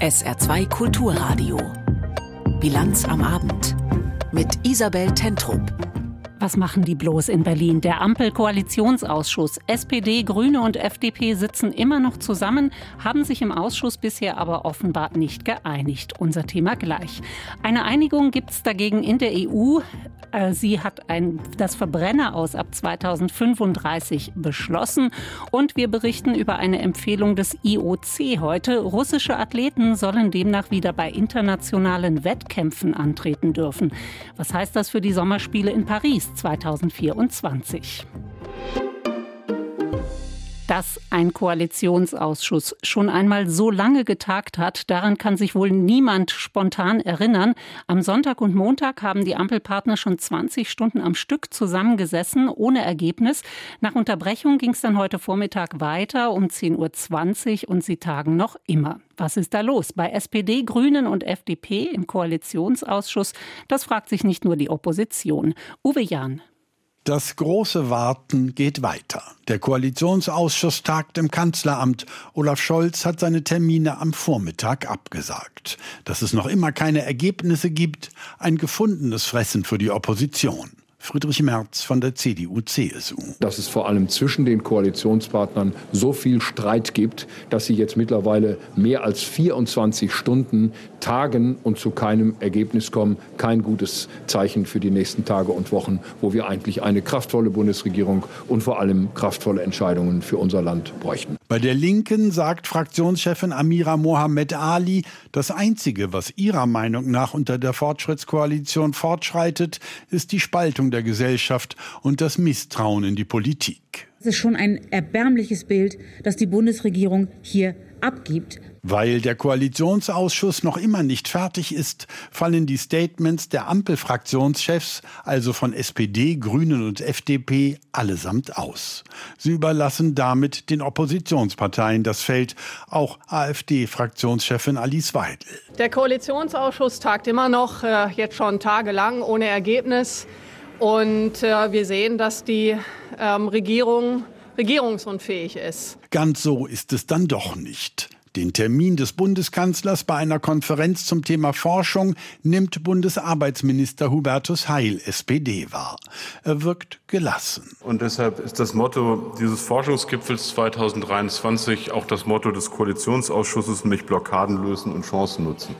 SR2 Kulturradio. Bilanz am Abend. Mit Isabel Tentrup. Was machen die bloß in Berlin? Der Ampel-Koalitionsausschuss. SPD, Grüne und FDP sitzen immer noch zusammen, haben sich im Ausschuss bisher aber offenbar nicht geeinigt. Unser Thema gleich. Eine Einigung gibt es dagegen in der EU. Äh, sie hat ein, das Verbrenner aus ab 2035 beschlossen. Und wir berichten über eine Empfehlung des IOC heute. Russische Athleten sollen demnach wieder bei internationalen Wettkämpfen antreten dürfen. Was heißt das für die Sommerspiele in Paris? 2024 dass ein Koalitionsausschuss schon einmal so lange getagt hat, daran kann sich wohl niemand spontan erinnern. Am Sonntag und Montag haben die Ampelpartner schon 20 Stunden am Stück zusammengesessen, ohne Ergebnis. Nach Unterbrechung ging es dann heute Vormittag weiter um 10.20 Uhr und sie tagen noch immer. Was ist da los bei SPD, Grünen und FDP im Koalitionsausschuss? Das fragt sich nicht nur die Opposition. Uwe Jahn. Das große Warten geht weiter. Der Koalitionsausschuss tagt im Kanzleramt. Olaf Scholz hat seine Termine am Vormittag abgesagt. Dass es noch immer keine Ergebnisse gibt, ein gefundenes Fressen für die Opposition. Friedrich Merz von der CDU-CSU. Dass es vor allem zwischen den Koalitionspartnern so viel Streit gibt, dass sie jetzt mittlerweile mehr als 24 Stunden tagen und zu keinem Ergebnis kommen. Kein gutes Zeichen für die nächsten Tage und Wochen, wo wir eigentlich eine kraftvolle Bundesregierung und vor allem kraftvolle Entscheidungen für unser Land bräuchten. Bei der Linken sagt Fraktionschefin Amira Mohamed Ali, das Einzige, was ihrer Meinung nach unter der Fortschrittskoalition fortschreitet, ist die Spaltung der Gesellschaft und das Misstrauen in die Politik. Es ist schon ein erbärmliches Bild, das die Bundesregierung hier abgibt. Weil der Koalitionsausschuss noch immer nicht fertig ist, fallen die Statements der Ampelfraktionschefs, also von SPD, Grünen und FDP, allesamt aus. Sie überlassen damit den Oppositionsparteien das Feld, auch AfD-Fraktionschefin Alice Weidel. Der Koalitionsausschuss tagt immer noch, äh, jetzt schon tagelang, ohne Ergebnis. Und äh, wir sehen, dass die ähm, Regierung regierungsunfähig ist. Ganz so ist es dann doch nicht. Den Termin des Bundeskanzlers bei einer Konferenz zum Thema Forschung nimmt Bundesarbeitsminister Hubertus Heil, SPD, wahr. Er wirkt gelassen. Und deshalb ist das Motto dieses Forschungsgipfels 2023 auch das Motto des Koalitionsausschusses, nämlich Blockaden lösen und Chancen nutzen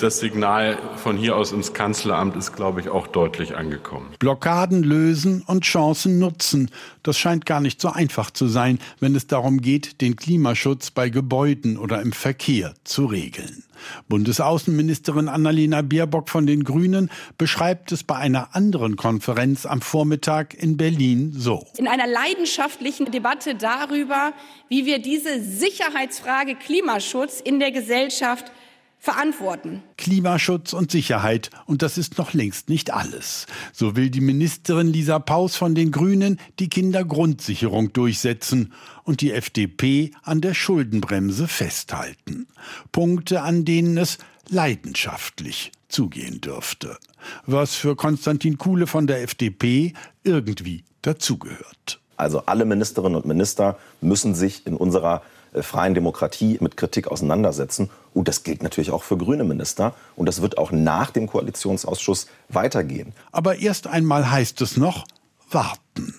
das Signal von hier aus ins Kanzleramt ist, glaube ich, auch deutlich angekommen. Blockaden lösen und Chancen nutzen. Das scheint gar nicht so einfach zu sein, wenn es darum geht, den Klimaschutz bei Gebäuden oder im Verkehr zu regeln. Bundesaußenministerin Annalena Baerbock von den Grünen beschreibt es bei einer anderen Konferenz am Vormittag in Berlin so. In einer leidenschaftlichen Debatte darüber, wie wir diese Sicherheitsfrage Klimaschutz in der Gesellschaft verantworten. Klimaschutz und Sicherheit. Und das ist noch längst nicht alles. So will die Ministerin Lisa Paus von den Grünen die Kindergrundsicherung durchsetzen und die FDP an der Schuldenbremse festhalten. Punkte, an denen es leidenschaftlich zugehen dürfte. Was für Konstantin Kuhle von der FDP irgendwie dazugehört. Also alle Ministerinnen und Minister müssen sich in unserer freien Demokratie mit Kritik auseinandersetzen. Und das gilt natürlich auch für grüne Minister. Und das wird auch nach dem Koalitionsausschuss weitergehen. Aber erst einmal heißt es noch warten.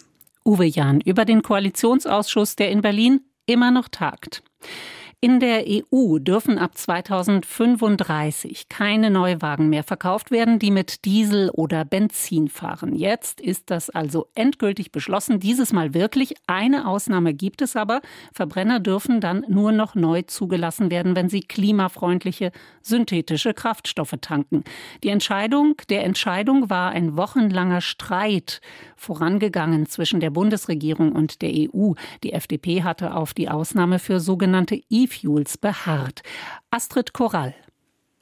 Uwe Jahn über den Koalitionsausschuss, der in Berlin immer noch tagt. In der EU dürfen ab 2035 keine Neuwagen mehr verkauft werden, die mit Diesel oder Benzin fahren. Jetzt ist das also endgültig beschlossen. Dieses Mal wirklich. Eine Ausnahme gibt es aber. Verbrenner dürfen dann nur noch neu zugelassen werden, wenn sie klimafreundliche synthetische Kraftstoffe tanken. Die Entscheidung der Entscheidung war ein wochenlanger Streit vorangegangen zwischen der Bundesregierung und der EU. Die FDP hatte auf die Ausnahme für sogenannte E-Fuels beharrt. Astrid Korall.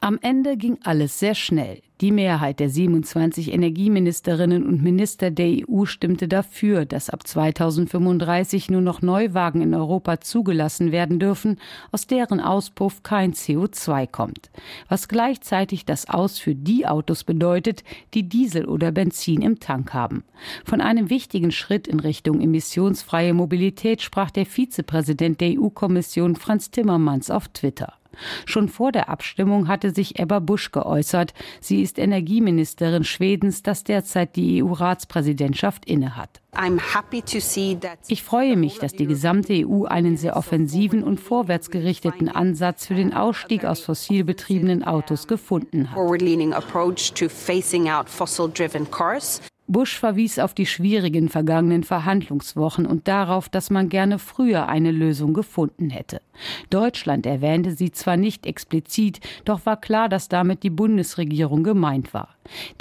Am Ende ging alles sehr schnell. Die Mehrheit der 27 Energieministerinnen und Minister der EU stimmte dafür, dass ab 2035 nur noch Neuwagen in Europa zugelassen werden dürfen, aus deren Auspuff kein CO2 kommt. Was gleichzeitig das Aus für die Autos bedeutet, die Diesel oder Benzin im Tank haben. Von einem wichtigen Schritt in Richtung emissionsfreie Mobilität sprach der Vizepräsident der EU-Kommission Franz Timmermans auf Twitter. Schon vor der Abstimmung hatte sich Ebba Busch geäußert. Sie ist Energieministerin Schwedens, das derzeit die EU-Ratspräsidentschaft innehat. Ich freue mich, dass die gesamte EU einen sehr offensiven und vorwärtsgerichteten Ansatz für den Ausstieg aus fossil betriebenen Autos gefunden hat. Bush verwies auf die schwierigen vergangenen Verhandlungswochen und darauf, dass man gerne früher eine Lösung gefunden hätte. Deutschland erwähnte sie zwar nicht explizit, doch war klar, dass damit die Bundesregierung gemeint war.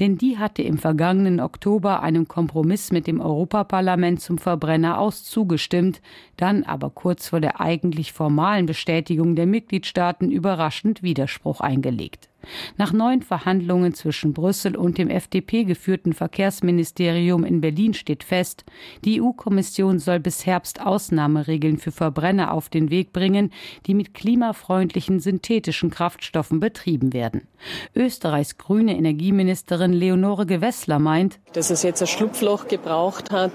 Denn die hatte im vergangenen Oktober einem Kompromiss mit dem Europaparlament zum Verbrenner aus zugestimmt, dann aber kurz vor der eigentlich formalen Bestätigung der Mitgliedstaaten überraschend Widerspruch eingelegt. Nach neuen Verhandlungen zwischen Brüssel und dem FDP geführten Verkehrsministerium in Berlin steht fest, die EU-Kommission soll bis Herbst Ausnahmeregeln für Verbrenner auf den Weg bringen, die mit klimafreundlichen synthetischen Kraftstoffen betrieben werden. Österreichs grüne Energieministerin Leonore Gewessler meint, dass es jetzt ein Schlupfloch gebraucht hat,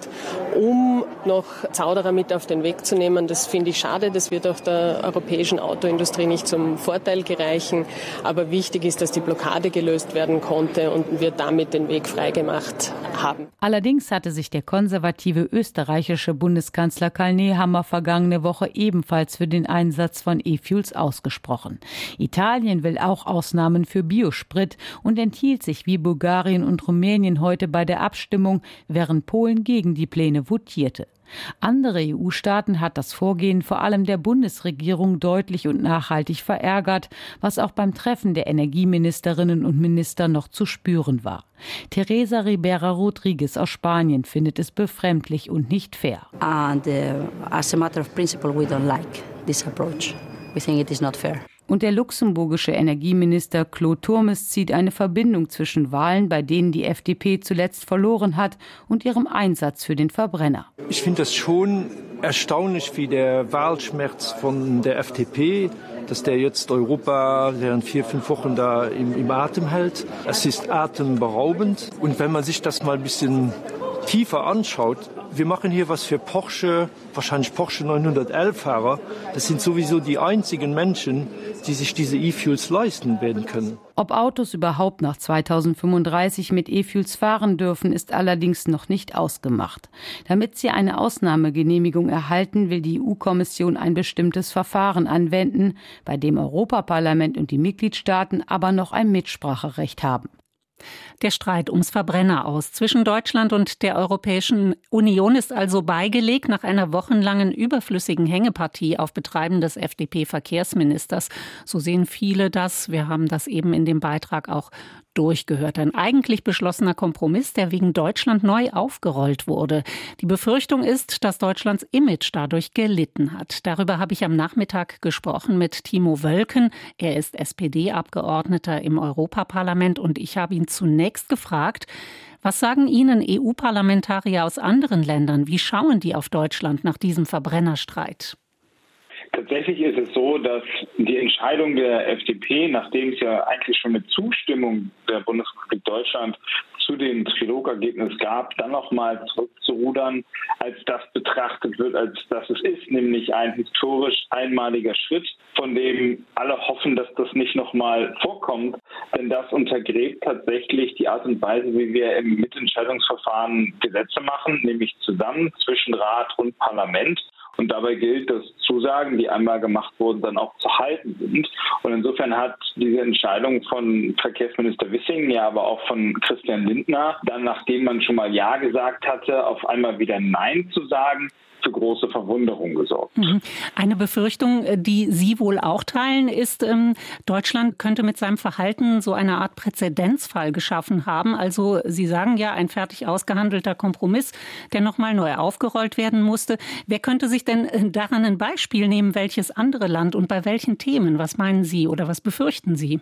um noch Zauderer mit auf den Weg zu nehmen. Das finde ich schade. Das wird auch der europäischen Autoindustrie nicht zum Vorteil gereichen. Aber wichtig ist, dass die Blockade gelöst werden konnte und wir damit den Weg freigemacht haben. Allerdings hatte sich der konservative österreichische Bundeskanzler Karl Nehammer vergangene Woche ebenfalls für den Einsatz von E-Fuels ausgesprochen. Italien will auch Ausnahmen für Biosprit und enthielt sich wie Bulgarien und Rumänien heute bei der Abstimmung, während Polen gegen die Pläne votierte. Andere EU-Staaten hat das Vorgehen vor allem der Bundesregierung deutlich und nachhaltig verärgert, was auch beim Treffen der Energieministerinnen und Minister noch zu spüren war. Teresa Ribera Rodriguez aus Spanien findet es befremdlich und nicht fair. And, uh, as a matter of principle, we don't like this approach. We think it is not fair. Und der luxemburgische Energieminister Claude Turmes zieht eine Verbindung zwischen Wahlen, bei denen die FDP zuletzt verloren hat, und ihrem Einsatz für den Verbrenner. Ich finde das schon erstaunlich, wie der Wahlschmerz von der FDP dass der jetzt Europa während vier, fünf Wochen da im, im Atem hält. Es ist atemberaubend. Und wenn man sich das mal ein bisschen tiefer anschaut, wir machen hier was für Porsche, wahrscheinlich Porsche 911-Fahrer. Das sind sowieso die einzigen Menschen, die sich diese E-Fuels leisten werden können. Ob Autos überhaupt nach 2035 mit E-Fuels fahren dürfen, ist allerdings noch nicht ausgemacht. Damit sie eine Ausnahmegenehmigung erhalten, will die EU-Kommission ein bestimmtes Verfahren anwenden, bei dem Europaparlament und die Mitgliedstaaten aber noch ein Mitspracherecht haben. Der Streit ums Verbrenner aus zwischen Deutschland und der Europäischen Union ist also beigelegt nach einer wochenlangen überflüssigen Hängepartie auf Betreiben des FDP-Verkehrsministers. So sehen viele das. Wir haben das eben in dem Beitrag auch durchgehört. Ein eigentlich beschlossener Kompromiss, der wegen Deutschland neu aufgerollt wurde. Die Befürchtung ist, dass Deutschlands Image dadurch gelitten hat. Darüber habe ich am Nachmittag gesprochen mit Timo Wölken. Er ist SPD-Abgeordneter im Europaparlament und ich habe ihn zunächst gefragt, was sagen Ihnen EU-Parlamentarier aus anderen Ländern? Wie schauen die auf Deutschland nach diesem Verbrennerstreit? Tatsächlich ist es so, dass die Entscheidung der FDP, nachdem es ja eigentlich schon eine Zustimmung der Bundesrepublik Deutschland zu dem Trilogergebnis gab, dann nochmal zurückzurudern, als das betrachtet wird, als das es ist, nämlich ein historisch einmaliger Schritt, von dem alle hoffen, dass das nicht nochmal vorkommt. Denn das untergräbt tatsächlich die Art und Weise, wie wir im Mitentscheidungsverfahren Gesetze machen, nämlich zusammen zwischen Rat und Parlament. Und dabei gilt, dass Zusagen, die einmal gemacht wurden, dann auch zu halten sind. Und insofern hat diese Entscheidung von Verkehrsminister Wissing, ja aber auch von Christian Lindner, dann nachdem man schon mal Ja gesagt hatte, auf einmal wieder Nein zu sagen, für große Verwunderung gesorgt. Mhm. Eine Befürchtung, äh, die Sie wohl auch teilen, ist, ähm, Deutschland könnte mit seinem Verhalten so eine Art Präzedenzfall geschaffen haben. Also Sie sagen ja, ein fertig ausgehandelter Kompromiss, der nochmal neu aufgerollt werden musste. Wer könnte sich denn äh, daran ein Beispiel nehmen, welches andere Land und bei welchen Themen? Was meinen Sie oder was befürchten Sie?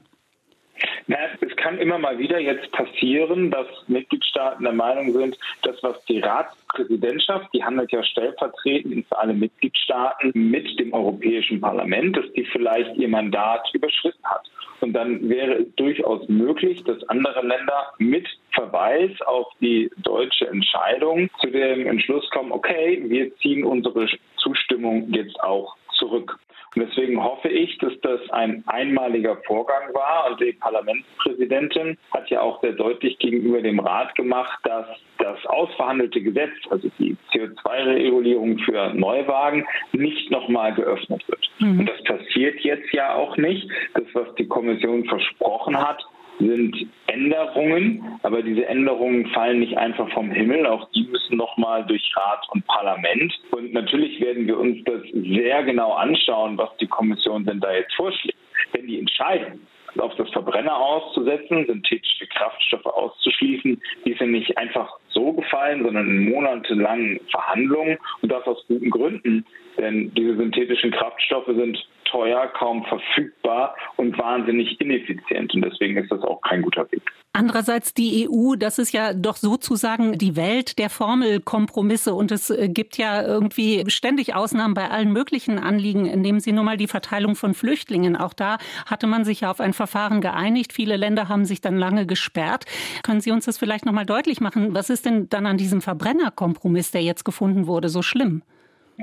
Na, es kann immer mal wieder jetzt passieren, dass Mitgliedstaaten der Meinung sind, dass was die Ratspräsidentschaft, die handelt ja stellvertretend für alle Mitgliedstaaten mit dem Europäischen Parlament, dass die vielleicht ihr Mandat überschritten hat. Und dann wäre es durchaus möglich, dass andere Länder mit Verweis auf die deutsche Entscheidung zu dem Entschluss kommen, okay, wir ziehen unsere Zustimmung jetzt auch zurück. Und deswegen hoffe ich, dass das ein einmaliger Vorgang war. Und die Parlamentspräsidentin hat ja auch sehr deutlich gegenüber dem Rat gemacht, dass das ausverhandelte Gesetz, also die CO2-Regulierung für Neuwagen, nicht nochmal geöffnet wird. Mhm. Und das passiert jetzt ja auch nicht. Das, was die Kommission versprochen hat, sind Änderungen, aber diese Änderungen fallen nicht einfach vom Himmel, auch die müssen nochmal durch Rat und Parlament. Und natürlich werden wir uns das sehr genau anschauen, was die Kommission denn da jetzt vorschlägt. Wenn die Entscheidung auf das Verbrenner auszusetzen, synthetische Kraftstoffe auszuschließen, die sind nicht einfach so gefallen, sondern in monatelangen Verhandlungen und das aus guten Gründen. Denn diese synthetischen Kraftstoffe sind teuer, kaum verfügbar und wahnsinnig ineffizient. Und deswegen ist das auch kein guter Weg. Andererseits die EU, das ist ja doch sozusagen die Welt der Formelkompromisse und es äh, gibt ja irgendwie ständig Ausnahmen bei allen möglichen Anliegen. Nehmen Sie nur mal die Verteilung von Flüchtlingen. Auch da hatte man sich ja auf ein Verfahren geeinigt. Viele Länder haben sich dann lange gesperrt. Können Sie uns das vielleicht noch mal deutlich machen? Was ist denn dann an diesem Verbrennerkompromiss, der jetzt gefunden wurde, so schlimm?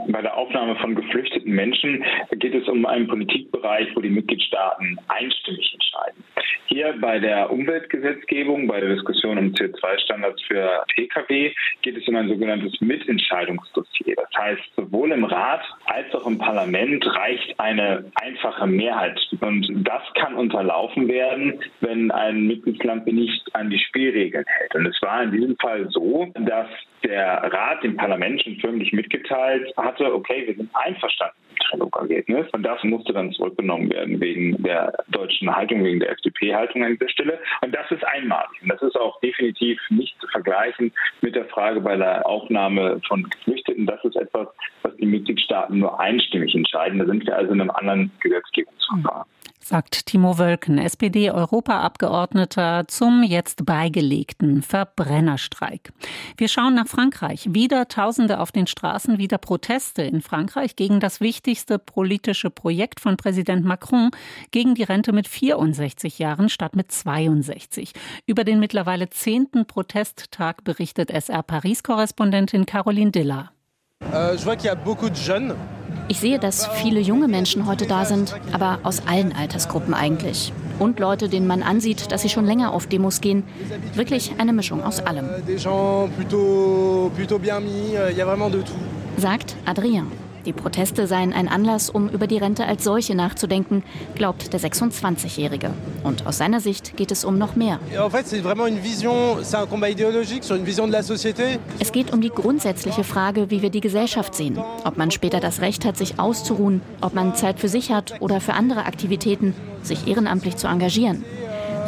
Bei der Aufnahme von geflüchteten Menschen geht es um einen Politikbereich, wo die Mitgliedstaaten einstimmig entscheiden. Hier bei der Umweltgesetzgebung, bei der Diskussion um CO2-Standards für Pkw, geht es um ein sogenanntes Mitentscheidungsdossier. Das heißt, sowohl im Rat als auch im Parlament reicht eine einfache Mehrheit. Und das kann unterlaufen werden, wenn ein Mitgliedsland nicht an die Spielregeln hält. Und es war in diesem Fall so, dass der Rat dem Parlament schon förmlich mitgeteilt hatte, okay, wir sind einverstanden mit dem Trilog-Ergebnis. Und das musste dann zurückgenommen werden wegen der deutschen Haltung, wegen der FDP-Haltung an dieser Stelle. Und das ist einmalig. Und das ist auch definitiv nicht zu vergleichen mit der Frage bei der Aufnahme von Geflüchteten. Das ist etwas, was die Mitgliedstaaten nur einstimmig entscheiden. Da sind wir also in einem anderen Gesetzgebungsverfahren sagt Timo Wölken, SPD-Europaabgeordneter zum jetzt beigelegten Verbrennerstreik. Wir schauen nach Frankreich. Wieder Tausende auf den Straßen, wieder Proteste in Frankreich gegen das wichtigste politische Projekt von Präsident Macron, gegen die Rente mit 64 Jahren statt mit 62. Über den mittlerweile zehnten Protesttag berichtet SR Paris-Korrespondentin Caroline Diller. Jeunes ich sehe, dass viele junge Menschen heute da sind, aber aus allen Altersgruppen eigentlich. Und Leute, denen man ansieht, dass sie schon länger auf Demos gehen. Wirklich eine Mischung aus allem. Euh, Sagt Adrien. Die Proteste seien ein Anlass, um über die Rente als solche nachzudenken, glaubt der 26-Jährige. Und aus seiner Sicht geht es um noch mehr. Es geht um die grundsätzliche Frage, wie wir die Gesellschaft sehen. Ob man später das Recht hat, sich auszuruhen, ob man Zeit für sich hat oder für andere Aktivitäten, sich ehrenamtlich zu engagieren.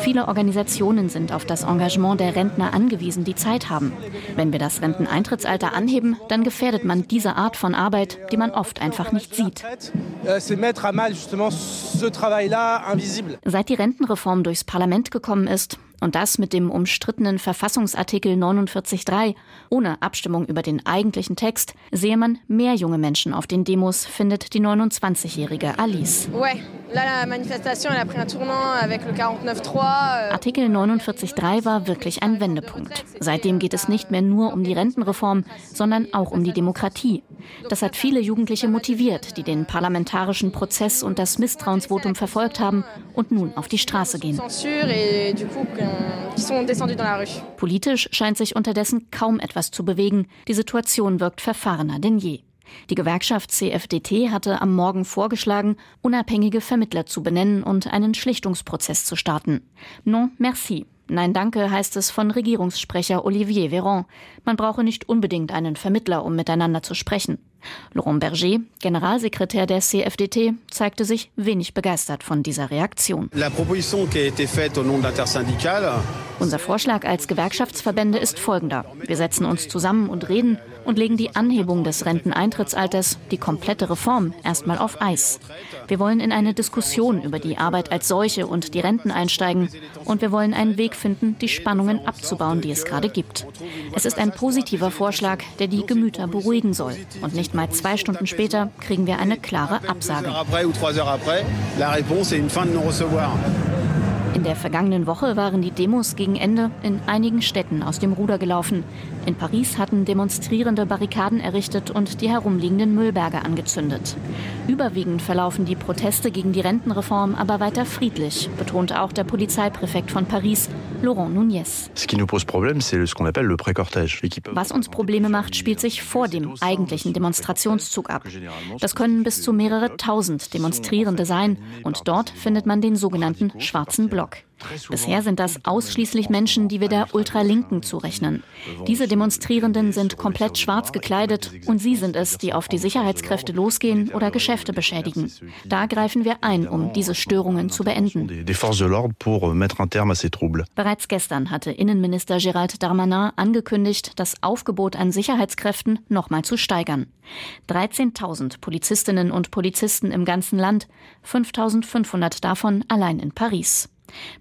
Viele Organisationen sind auf das Engagement der Rentner angewiesen, die Zeit haben. Wenn wir das Renteneintrittsalter anheben, dann gefährdet man diese Art von Arbeit, die man oft einfach nicht sieht. Seit die Rentenreform durchs Parlament gekommen ist, und das mit dem umstrittenen Verfassungsartikel 49.3, ohne Abstimmung über den eigentlichen Text, sehe man mehr junge Menschen auf den Demos, findet die 29-jährige Alice. Euh. Artikel 49.3 war wirklich ein Wendepunkt. Seitdem geht es nicht mehr nur um die Rentenreform, sondern auch um die Demokratie. Das hat viele Jugendliche motiviert, die den parlamentarischen Prozess und das Misstrauensvotum verfolgt haben und nun auf die Straße gehen. Politisch scheint sich unterdessen kaum etwas zu bewegen. Die Situation wirkt verfahrener denn je. Die Gewerkschaft CFDT hatte am Morgen vorgeschlagen, unabhängige Vermittler zu benennen und einen Schlichtungsprozess zu starten. Non, merci. Nein, danke heißt es von Regierungssprecher Olivier Véran. Man brauche nicht unbedingt einen Vermittler, um miteinander zu sprechen. Laurent Berger, Generalsekretär der CFDT, zeigte sich wenig begeistert von dieser Reaktion. La proposition qui a été faite au nom de l'intersyndicale Unser Vorschlag als Gewerkschaftsverbände ist folgender. Wir setzen uns zusammen und reden und legen die Anhebung des Renteneintrittsalters, die komplette Reform, erstmal auf Eis. Wir wollen in eine Diskussion über die Arbeit als solche und die Renten einsteigen und wir wollen einen Weg finden, die Spannungen abzubauen, die es gerade gibt. Es ist ein positiver Vorschlag, der die Gemüter beruhigen soll. Und nicht mal zwei Stunden später kriegen wir eine klare Absage. In der vergangenen Woche waren die Demos gegen Ende in einigen Städten aus dem Ruder gelaufen. In Paris hatten Demonstrierende Barrikaden errichtet und die herumliegenden Müllberge angezündet. Überwiegend verlaufen die Proteste gegen die Rentenreform aber weiter friedlich, betonte auch der Polizeipräfekt von Paris, Laurent Nunez. Was uns Probleme macht, spielt sich vor dem eigentlichen Demonstrationszug ab. Das können bis zu mehrere tausend Demonstrierende sein und dort findet man den sogenannten schwarzen Block. Bisher sind das ausschließlich Menschen, die wir der Ultralinken zurechnen. Diese Demonstrierenden sind komplett schwarz gekleidet und sie sind es, die auf die Sicherheitskräfte losgehen oder Geschäfte beschädigen. Da greifen wir ein, um diese Störungen zu beenden. Bereits gestern hatte Innenminister Gérald Darmanin angekündigt, das Aufgebot an Sicherheitskräften nochmal zu steigern. 13.000 Polizistinnen und Polizisten im ganzen Land, 5.500 davon allein in Paris.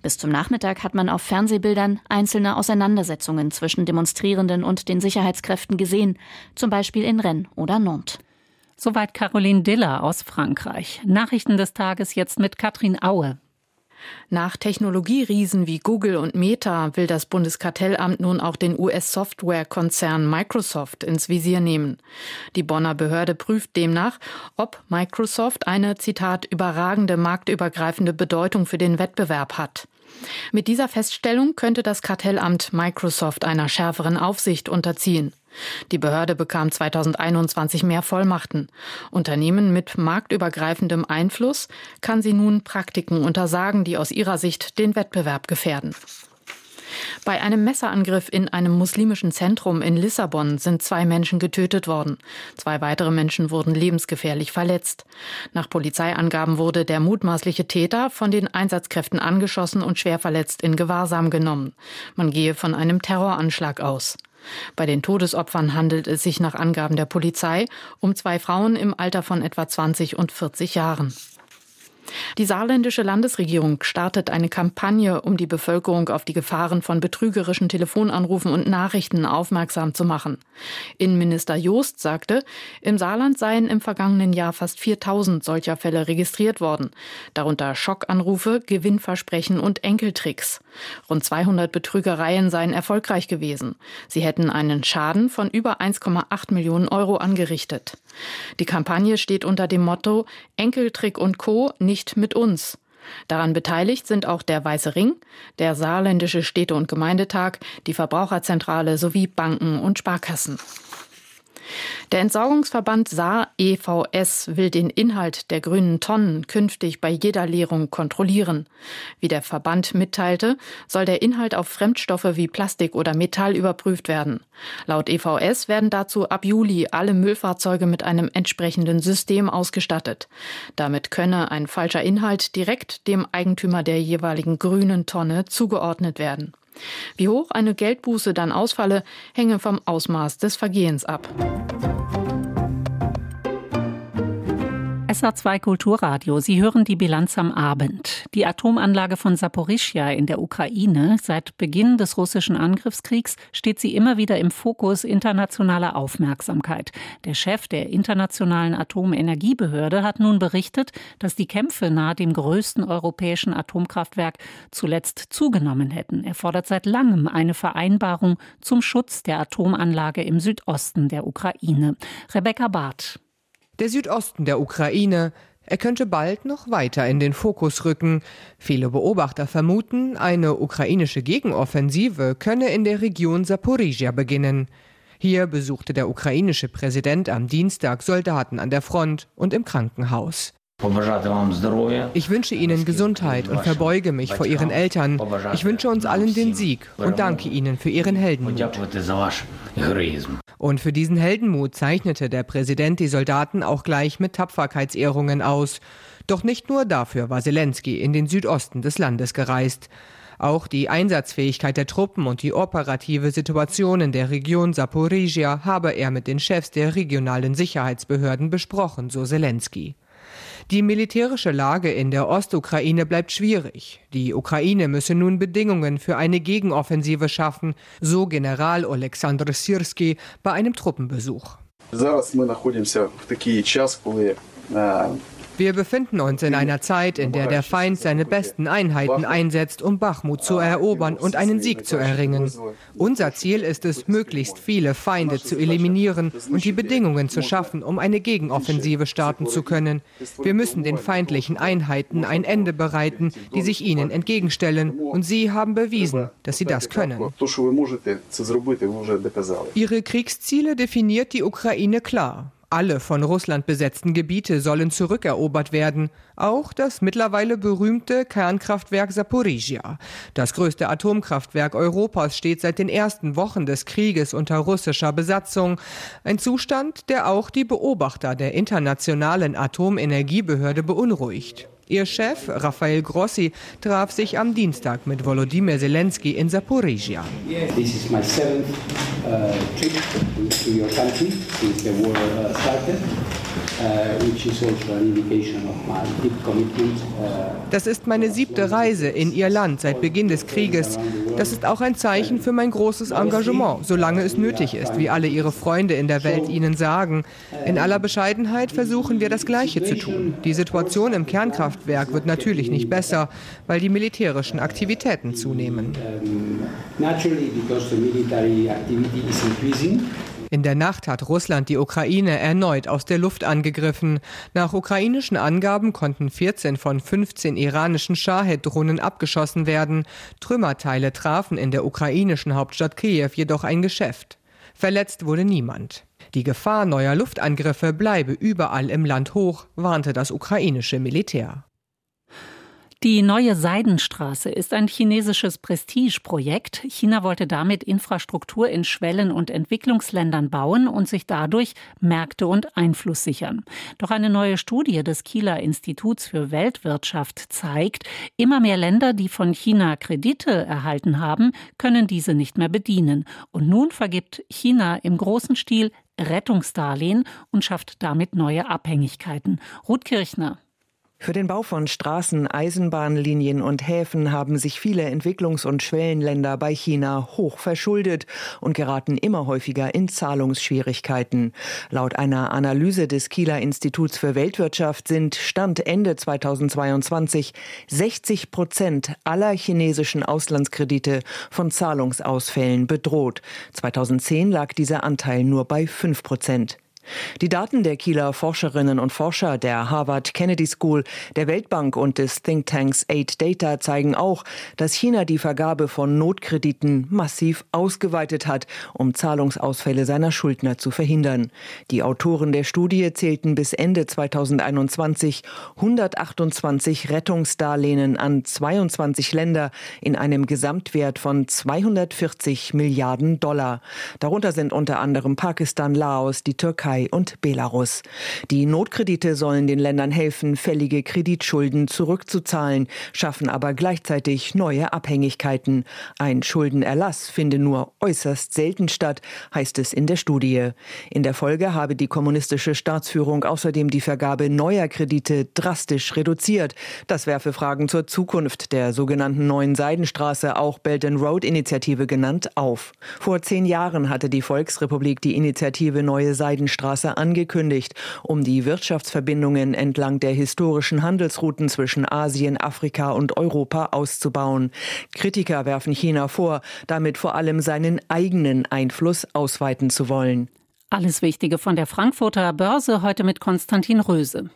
Bis zum Nachmittag hat man auf Fernsehbildern einzelne Auseinandersetzungen zwischen Demonstrierenden und den Sicherheitskräften gesehen, zum Beispiel in Rennes oder Nantes. Soweit Caroline Diller aus Frankreich. Nachrichten des Tages jetzt mit Katrin Aue. Nach Technologieriesen wie Google und Meta will das Bundeskartellamt nun auch den US-Software-Konzern Microsoft ins Visier nehmen. Die Bonner Behörde prüft demnach, ob Microsoft eine, Zitat, überragende marktübergreifende Bedeutung für den Wettbewerb hat. Mit dieser Feststellung könnte das Kartellamt Microsoft einer schärferen Aufsicht unterziehen. Die Behörde bekam 2021 mehr Vollmachten. Unternehmen mit marktübergreifendem Einfluss kann sie nun Praktiken untersagen, die aus ihrer Sicht den Wettbewerb gefährden. Bei einem Messerangriff in einem muslimischen Zentrum in Lissabon sind zwei Menschen getötet worden. Zwei weitere Menschen wurden lebensgefährlich verletzt. Nach Polizeiangaben wurde der mutmaßliche Täter von den Einsatzkräften angeschossen und schwer verletzt in Gewahrsam genommen. Man gehe von einem Terroranschlag aus. Bei den Todesopfern handelt es sich nach Angaben der Polizei um zwei Frauen im Alter von etwa 20 und 40 Jahren. Die saarländische Landesregierung startet eine Kampagne, um die Bevölkerung auf die Gefahren von betrügerischen Telefonanrufen und Nachrichten aufmerksam zu machen. Innenminister Joost sagte, im Saarland seien im vergangenen Jahr fast 4000 solcher Fälle registriert worden, darunter Schockanrufe, Gewinnversprechen und Enkeltricks. Rund 200 Betrügereien seien erfolgreich gewesen. Sie hätten einen Schaden von über 1,8 Millionen Euro angerichtet. Die Kampagne steht unter dem Motto Enkeltrick und Co. nicht mit uns. Daran beteiligt sind auch der Weiße Ring, der Saarländische Städte- und Gemeindetag, die Verbraucherzentrale sowie Banken und Sparkassen. Der Entsorgungsverband Saar EVS will den Inhalt der grünen Tonnen künftig bei jeder Leerung kontrollieren. Wie der Verband mitteilte, soll der Inhalt auf Fremdstoffe wie Plastik oder Metall überprüft werden. Laut EVS werden dazu ab Juli alle Müllfahrzeuge mit einem entsprechenden System ausgestattet. Damit könne ein falscher Inhalt direkt dem Eigentümer der jeweiligen grünen Tonne zugeordnet werden. Wie hoch eine Geldbuße dann ausfalle, hänge vom Ausmaß des Vergehens ab. SA2 Kulturradio. Sie hören die Bilanz am Abend. Die Atomanlage von Saporischja in der Ukraine. Seit Beginn des russischen Angriffskriegs steht sie immer wieder im Fokus internationaler Aufmerksamkeit. Der Chef der Internationalen Atomenergiebehörde hat nun berichtet, dass die Kämpfe nahe dem größten europäischen Atomkraftwerk zuletzt zugenommen hätten. Er fordert seit langem eine Vereinbarung zum Schutz der Atomanlage im Südosten der Ukraine. Rebecca Barth. Der Südosten der Ukraine, er könnte bald noch weiter in den Fokus rücken. Viele Beobachter vermuten, eine ukrainische Gegenoffensive könne in der Region Saporizhia beginnen. Hier besuchte der ukrainische Präsident am Dienstag Soldaten an der Front und im Krankenhaus. Ich wünsche Ihnen Gesundheit und verbeuge mich vor Ihren Eltern. Ich wünsche uns allen den Sieg und danke Ihnen für Ihren Heldenmut. Und für diesen Heldenmut zeichnete der Präsident die Soldaten auch gleich mit Tapferkeitsehrungen aus. Doch nicht nur dafür war Zelensky in den Südosten des Landes gereist. Auch die Einsatzfähigkeit der Truppen und die operative Situation in der Region Saporizhia habe er mit den Chefs der regionalen Sicherheitsbehörden besprochen, so Zelensky. Die militärische Lage in der Ostukraine bleibt schwierig. Die Ukraine müsse nun Bedingungen für eine Gegenoffensive schaffen, so General Oleksandr Sirski bei einem Truppenbesuch. Wir befinden uns in einer Zeit, in der der Feind seine besten Einheiten einsetzt, um Bachmut zu erobern und einen Sieg zu erringen. Unser Ziel ist es, möglichst viele Feinde zu eliminieren und die Bedingungen zu schaffen, um eine Gegenoffensive starten zu können. Wir müssen den feindlichen Einheiten ein Ende bereiten, die sich ihnen entgegenstellen, und sie haben bewiesen, dass sie das können. Ihre Kriegsziele definiert die Ukraine klar. Alle von Russland besetzten Gebiete sollen zurückerobert werden, auch das mittlerweile berühmte Kernkraftwerk Saporizhia. Das größte Atomkraftwerk Europas steht seit den ersten Wochen des Krieges unter russischer Besatzung, ein Zustand, der auch die Beobachter der internationalen Atomenergiebehörde beunruhigt. Ihr Chef, Rafael Grossi, traf sich am Dienstag mit Volodymyr Zelensky in my seventh uh, das ist meine siebte Reise in Ihr Land seit Beginn des Krieges. Das ist auch ein Zeichen für mein großes Engagement, solange es nötig ist, wie alle Ihre Freunde in der Welt Ihnen sagen. In aller Bescheidenheit versuchen wir das Gleiche zu tun. Die Situation im Kernkraftwerk wird natürlich nicht besser, weil die militärischen Aktivitäten zunehmen. In der Nacht hat Russland die Ukraine erneut aus der Luft angegriffen. Nach ukrainischen Angaben konnten 14 von 15 iranischen Shahed-Drohnen abgeschossen werden. Trümmerteile trafen in der ukrainischen Hauptstadt Kiew jedoch ein Geschäft. Verletzt wurde niemand. Die Gefahr neuer Luftangriffe bleibe überall im Land hoch, warnte das ukrainische Militär. Die neue Seidenstraße ist ein chinesisches Prestigeprojekt. China wollte damit Infrastruktur in Schwellen- und Entwicklungsländern bauen und sich dadurch Märkte und Einfluss sichern. Doch eine neue Studie des Kieler Instituts für Weltwirtschaft zeigt, immer mehr Länder, die von China Kredite erhalten haben, können diese nicht mehr bedienen. Und nun vergibt China im großen Stil Rettungsdarlehen und schafft damit neue Abhängigkeiten. Ruth Kirchner. Für den Bau von Straßen, Eisenbahnlinien und Häfen haben sich viele Entwicklungs- und Schwellenländer bei China hoch verschuldet und geraten immer häufiger in Zahlungsschwierigkeiten. Laut einer Analyse des Kieler Instituts für Weltwirtschaft sind Stand Ende 2022 60 Prozent aller chinesischen Auslandskredite von Zahlungsausfällen bedroht. 2010 lag dieser Anteil nur bei 5 Prozent. Die Daten der Kieler Forscherinnen und Forscher der Harvard Kennedy School, der Weltbank und des Thinktanks Aid Data zeigen auch, dass China die Vergabe von Notkrediten massiv ausgeweitet hat, um Zahlungsausfälle seiner Schuldner zu verhindern. Die Autoren der Studie zählten bis Ende 2021 128 Rettungsdarlehen an 22 Länder in einem Gesamtwert von 240 Milliarden Dollar. Darunter sind unter anderem Pakistan, Laos, die Türkei, Türkei und Belarus. Die Notkredite sollen den Ländern helfen, fällige Kreditschulden zurückzuzahlen, schaffen aber gleichzeitig neue Abhängigkeiten. Ein Schuldenerlass finde nur äußerst selten statt, heißt es in der Studie. In der Folge habe die kommunistische Staatsführung außerdem die Vergabe neuer Kredite drastisch reduziert. Das werfe Fragen zur Zukunft der sogenannten neuen Seidenstraße, auch Belt and Road Initiative genannt, auf. Vor zehn Jahren hatte die Volksrepublik die Initiative Neue Seidenstraße Straße angekündigt, um die Wirtschaftsverbindungen entlang der historischen Handelsrouten zwischen Asien, Afrika und Europa auszubauen. Kritiker werfen China vor, damit vor allem seinen eigenen Einfluss ausweiten zu wollen. Alles Wichtige von der Frankfurter Börse heute mit Konstantin Röse.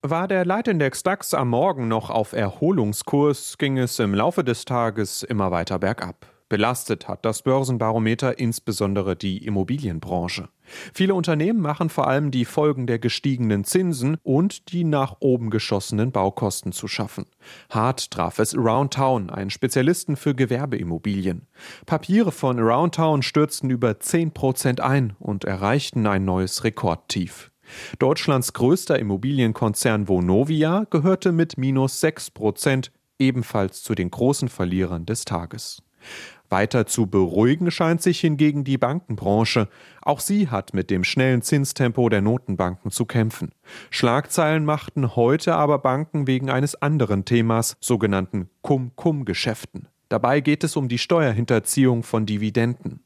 War der Leitindex DAX am Morgen noch auf Erholungskurs, ging es im Laufe des Tages immer weiter bergab. Belastet hat das Börsenbarometer insbesondere die Immobilienbranche. Viele Unternehmen machen vor allem die Folgen der gestiegenen Zinsen und die nach oben geschossenen Baukosten zu schaffen. Hart traf es Aroundtown, einen Spezialisten für Gewerbeimmobilien. Papiere von Aroundtown stürzten über 10 Prozent ein und erreichten ein neues Rekordtief. Deutschlands größter Immobilienkonzern Vonovia gehörte mit minus 6 Prozent ebenfalls zu den großen Verlierern des Tages. Weiter zu beruhigen scheint sich hingegen die Bankenbranche. Auch sie hat mit dem schnellen Zinstempo der Notenbanken zu kämpfen. Schlagzeilen machten heute aber Banken wegen eines anderen Themas, sogenannten Cum-Cum-Geschäften. Dabei geht es um die Steuerhinterziehung von Dividenden.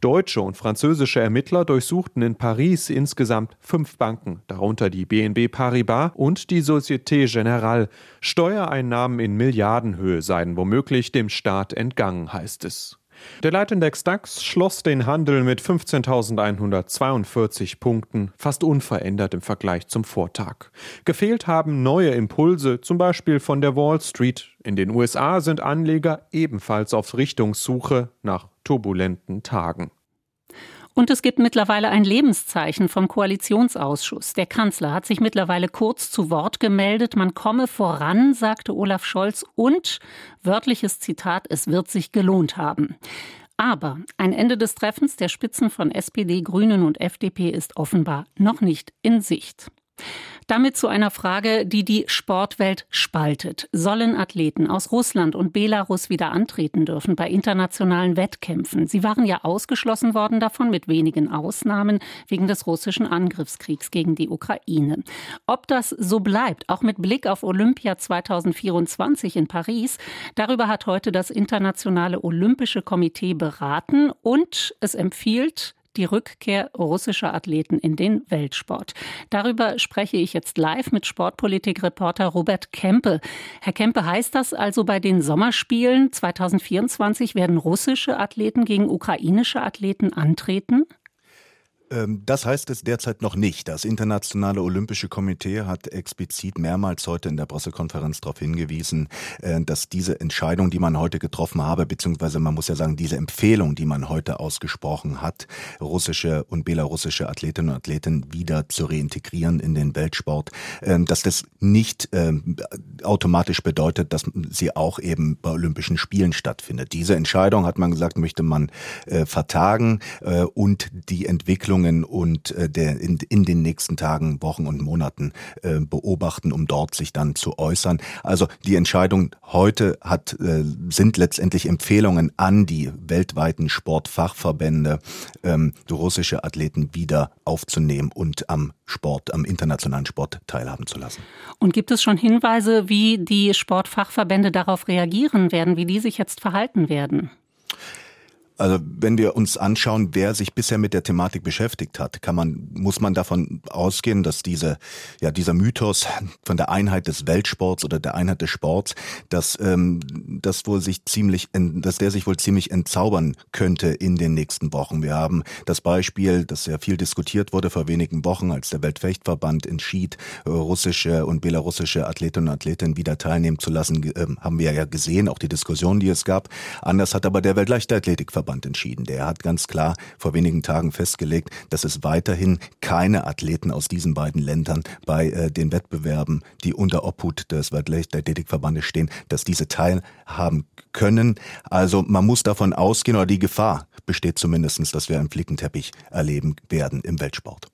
Deutsche und französische Ermittler durchsuchten in Paris insgesamt fünf Banken, darunter die BNB Paribas und die Société Générale. Steuereinnahmen in Milliardenhöhe seien womöglich dem Staat entgangen, heißt es. Der Leitindex DAX schloss den Handel mit 15.142 Punkten, fast unverändert im Vergleich zum Vortag. Gefehlt haben neue Impulse, zum Beispiel von der Wall Street. In den USA sind Anleger ebenfalls auf Richtungssuche nach turbulenten Tagen. Und es gibt mittlerweile ein Lebenszeichen vom Koalitionsausschuss. Der Kanzler hat sich mittlerweile kurz zu Wort gemeldet. Man komme voran, sagte Olaf Scholz. Und, wörtliches Zitat, es wird sich gelohnt haben. Aber ein Ende des Treffens der Spitzen von SPD, Grünen und FDP ist offenbar noch nicht in Sicht. Damit zu einer Frage, die die Sportwelt spaltet. Sollen Athleten aus Russland und Belarus wieder antreten dürfen bei internationalen Wettkämpfen? Sie waren ja ausgeschlossen worden davon, mit wenigen Ausnahmen, wegen des russischen Angriffskriegs gegen die Ukraine. Ob das so bleibt, auch mit Blick auf Olympia 2024 in Paris, darüber hat heute das Internationale Olympische Komitee beraten und es empfiehlt, die Rückkehr russischer Athleten in den Weltsport. Darüber spreche ich jetzt live mit Sportpolitikreporter Robert Kempe. Herr Kempe, heißt das also bei den Sommerspielen 2024 werden russische Athleten gegen ukrainische Athleten antreten? Ähm, das heißt es derzeit noch nicht. Das Internationale Olympische Komitee hat explizit mehrmals heute in der Pressekonferenz darauf hingewiesen, äh, dass diese Entscheidung, die man heute getroffen habe, beziehungsweise man muss ja sagen, diese Empfehlung, die man heute ausgesprochen hat, russische und belarussische Athletinnen und Athleten wieder zu reintegrieren in den Weltsport, ähm, dass das nicht ähm, automatisch bedeutet, dass sie auch eben bei Olympischen Spielen stattfindet. Diese Entscheidung, hat man gesagt, möchte man äh, vertagen äh, und die Entwicklung Entwicklungen und äh, der in, in den nächsten Tagen, Wochen und Monaten äh, beobachten, um dort sich dann zu äußern. Also die Entscheidung heute hat äh, sind letztendlich Empfehlungen an die weltweiten Sportfachverbände, ähm, russische Athleten wieder aufzunehmen und am Sport, am internationalen Sport teilhaben zu lassen. Und gibt es schon Hinweise, wie die Sportfachverbände darauf reagieren werden, wie die sich jetzt verhalten werden? Also wenn wir uns anschauen, wer sich bisher mit der Thematik beschäftigt hat, kann man, muss man davon ausgehen, dass diese, ja, dieser Mythos von der Einheit des Weltsports oder der Einheit des Sports, dass ähm, das wohl sich ziemlich, dass der sich wohl ziemlich entzaubern könnte in den nächsten Wochen. Wir haben das Beispiel, das sehr viel diskutiert wurde vor wenigen Wochen, als der Weltfechtverband entschied, russische und belarussische Athletinnen und Athleten wieder teilnehmen zu lassen, äh, haben wir ja gesehen, auch die Diskussion, die es gab. Anders hat aber der Weltleichtathletikverband Verband entschieden. Der hat ganz klar vor wenigen Tagen festgelegt, dass es weiterhin keine Athleten aus diesen beiden Ländern bei äh, den Wettbewerben, die unter Obhut des Weltleichtathletikverbandes stehen, dass diese teilhaben können. Also man muss davon ausgehen, oder die Gefahr besteht zumindest, dass wir einen Flickenteppich erleben werden im Weltsport.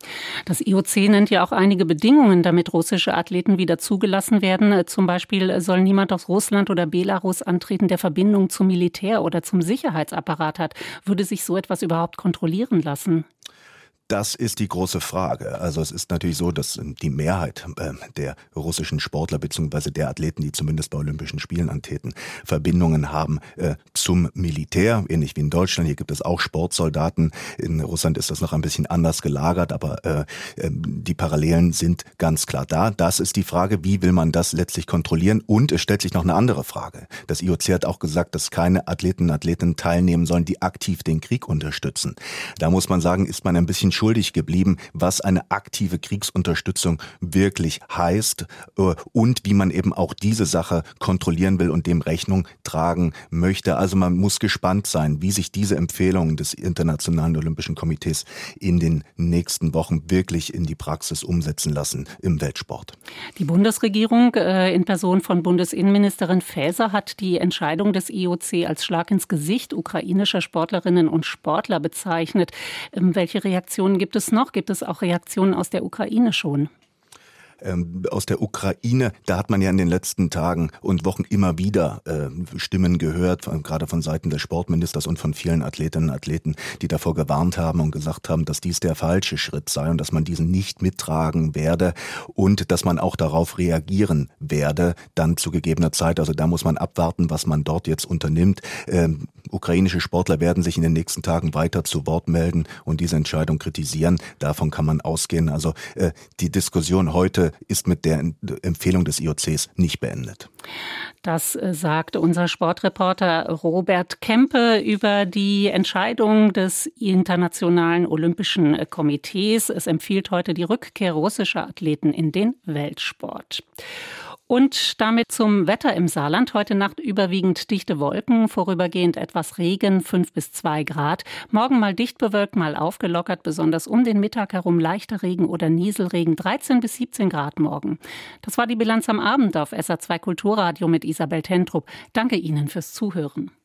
Das IOC nennt ja auch einige Bedingungen, damit russische Athleten wieder zugelassen werden. Zum Beispiel soll niemand aus Russland oder Belarus antreten, der Verbindung zum Militär oder zum Sicherheitsapparat hat. Würde sich so etwas überhaupt kontrollieren lassen? Das ist die große Frage. Also es ist natürlich so, dass ähm, die Mehrheit äh, der russischen Sportler bzw. der Athleten, die zumindest bei Olympischen Spielen antreten, Verbindungen haben äh, zum Militär, ähnlich wie in Deutschland. Hier gibt es auch Sportsoldaten. In Russland ist das noch ein bisschen anders gelagert, aber äh, ähm, die Parallelen sind ganz klar da. Das ist die Frage, wie will man das letztlich kontrollieren? Und es stellt sich noch eine andere Frage. Das IOC hat auch gesagt, dass keine Athleten und Athleten teilnehmen sollen, die aktiv den Krieg unterstützen. Da muss man sagen, ist man ein bisschen schuldig geblieben, was eine aktive Kriegsunterstützung wirklich heißt äh, und wie man eben auch diese Sache kontrollieren will und dem Rechnung tragen möchte. Also man muss gespannt sein, wie sich diese Empfehlungen des Internationalen Olympischen Komitees in den nächsten Wochen wirklich in die Praxis umsetzen lassen im Weltsport. Die Bundesregierung äh, in Person von Bundesinnenministerin Faeser hat die Entscheidung des IOC als Schlag ins Gesicht ukrainischer Sportlerinnen und Sportler bezeichnet. Ähm, welche Reaktionen gibt es noch? Gibt es auch Reaktionen aus der Ukraine schon? Ähm, aus der Ukraine, da hat man ja in den letzten Tagen und Wochen immer wieder äh, Stimmen gehört, gerade von Seiten des Sportministers und von vielen Athletinnen und Athleten, die davor gewarnt haben und gesagt haben, dass dies der falsche Schritt sei und dass man diesen nicht mittragen werde und dass man auch darauf reagieren werde, dann zu gegebener Zeit. Also da muss man abwarten, was man dort jetzt unternimmt. Ähm, ukrainische Sportler werden sich in den nächsten Tagen weiter zu Wort melden und diese Entscheidung kritisieren. Davon kann man ausgehen. Also äh, die Diskussion heute ist mit der Empfehlung des IOCs nicht beendet. Das äh, sagt unser Sportreporter Robert Kempe über die Entscheidung des Internationalen Olympischen Komitees. Es empfiehlt heute die Rückkehr russischer Athleten in den Weltsport. Und damit zum Wetter im Saarland. Heute Nacht überwiegend dichte Wolken, vorübergehend etwas Regen, 5 bis 2 Grad. Morgen mal dicht bewölkt, mal aufgelockert, besonders um den Mittag herum leichter Regen oder Nieselregen, 13 bis 17 Grad morgen. Das war die Bilanz am Abend auf SA2 Kulturradio mit Isabel Tentrup. Danke Ihnen fürs Zuhören.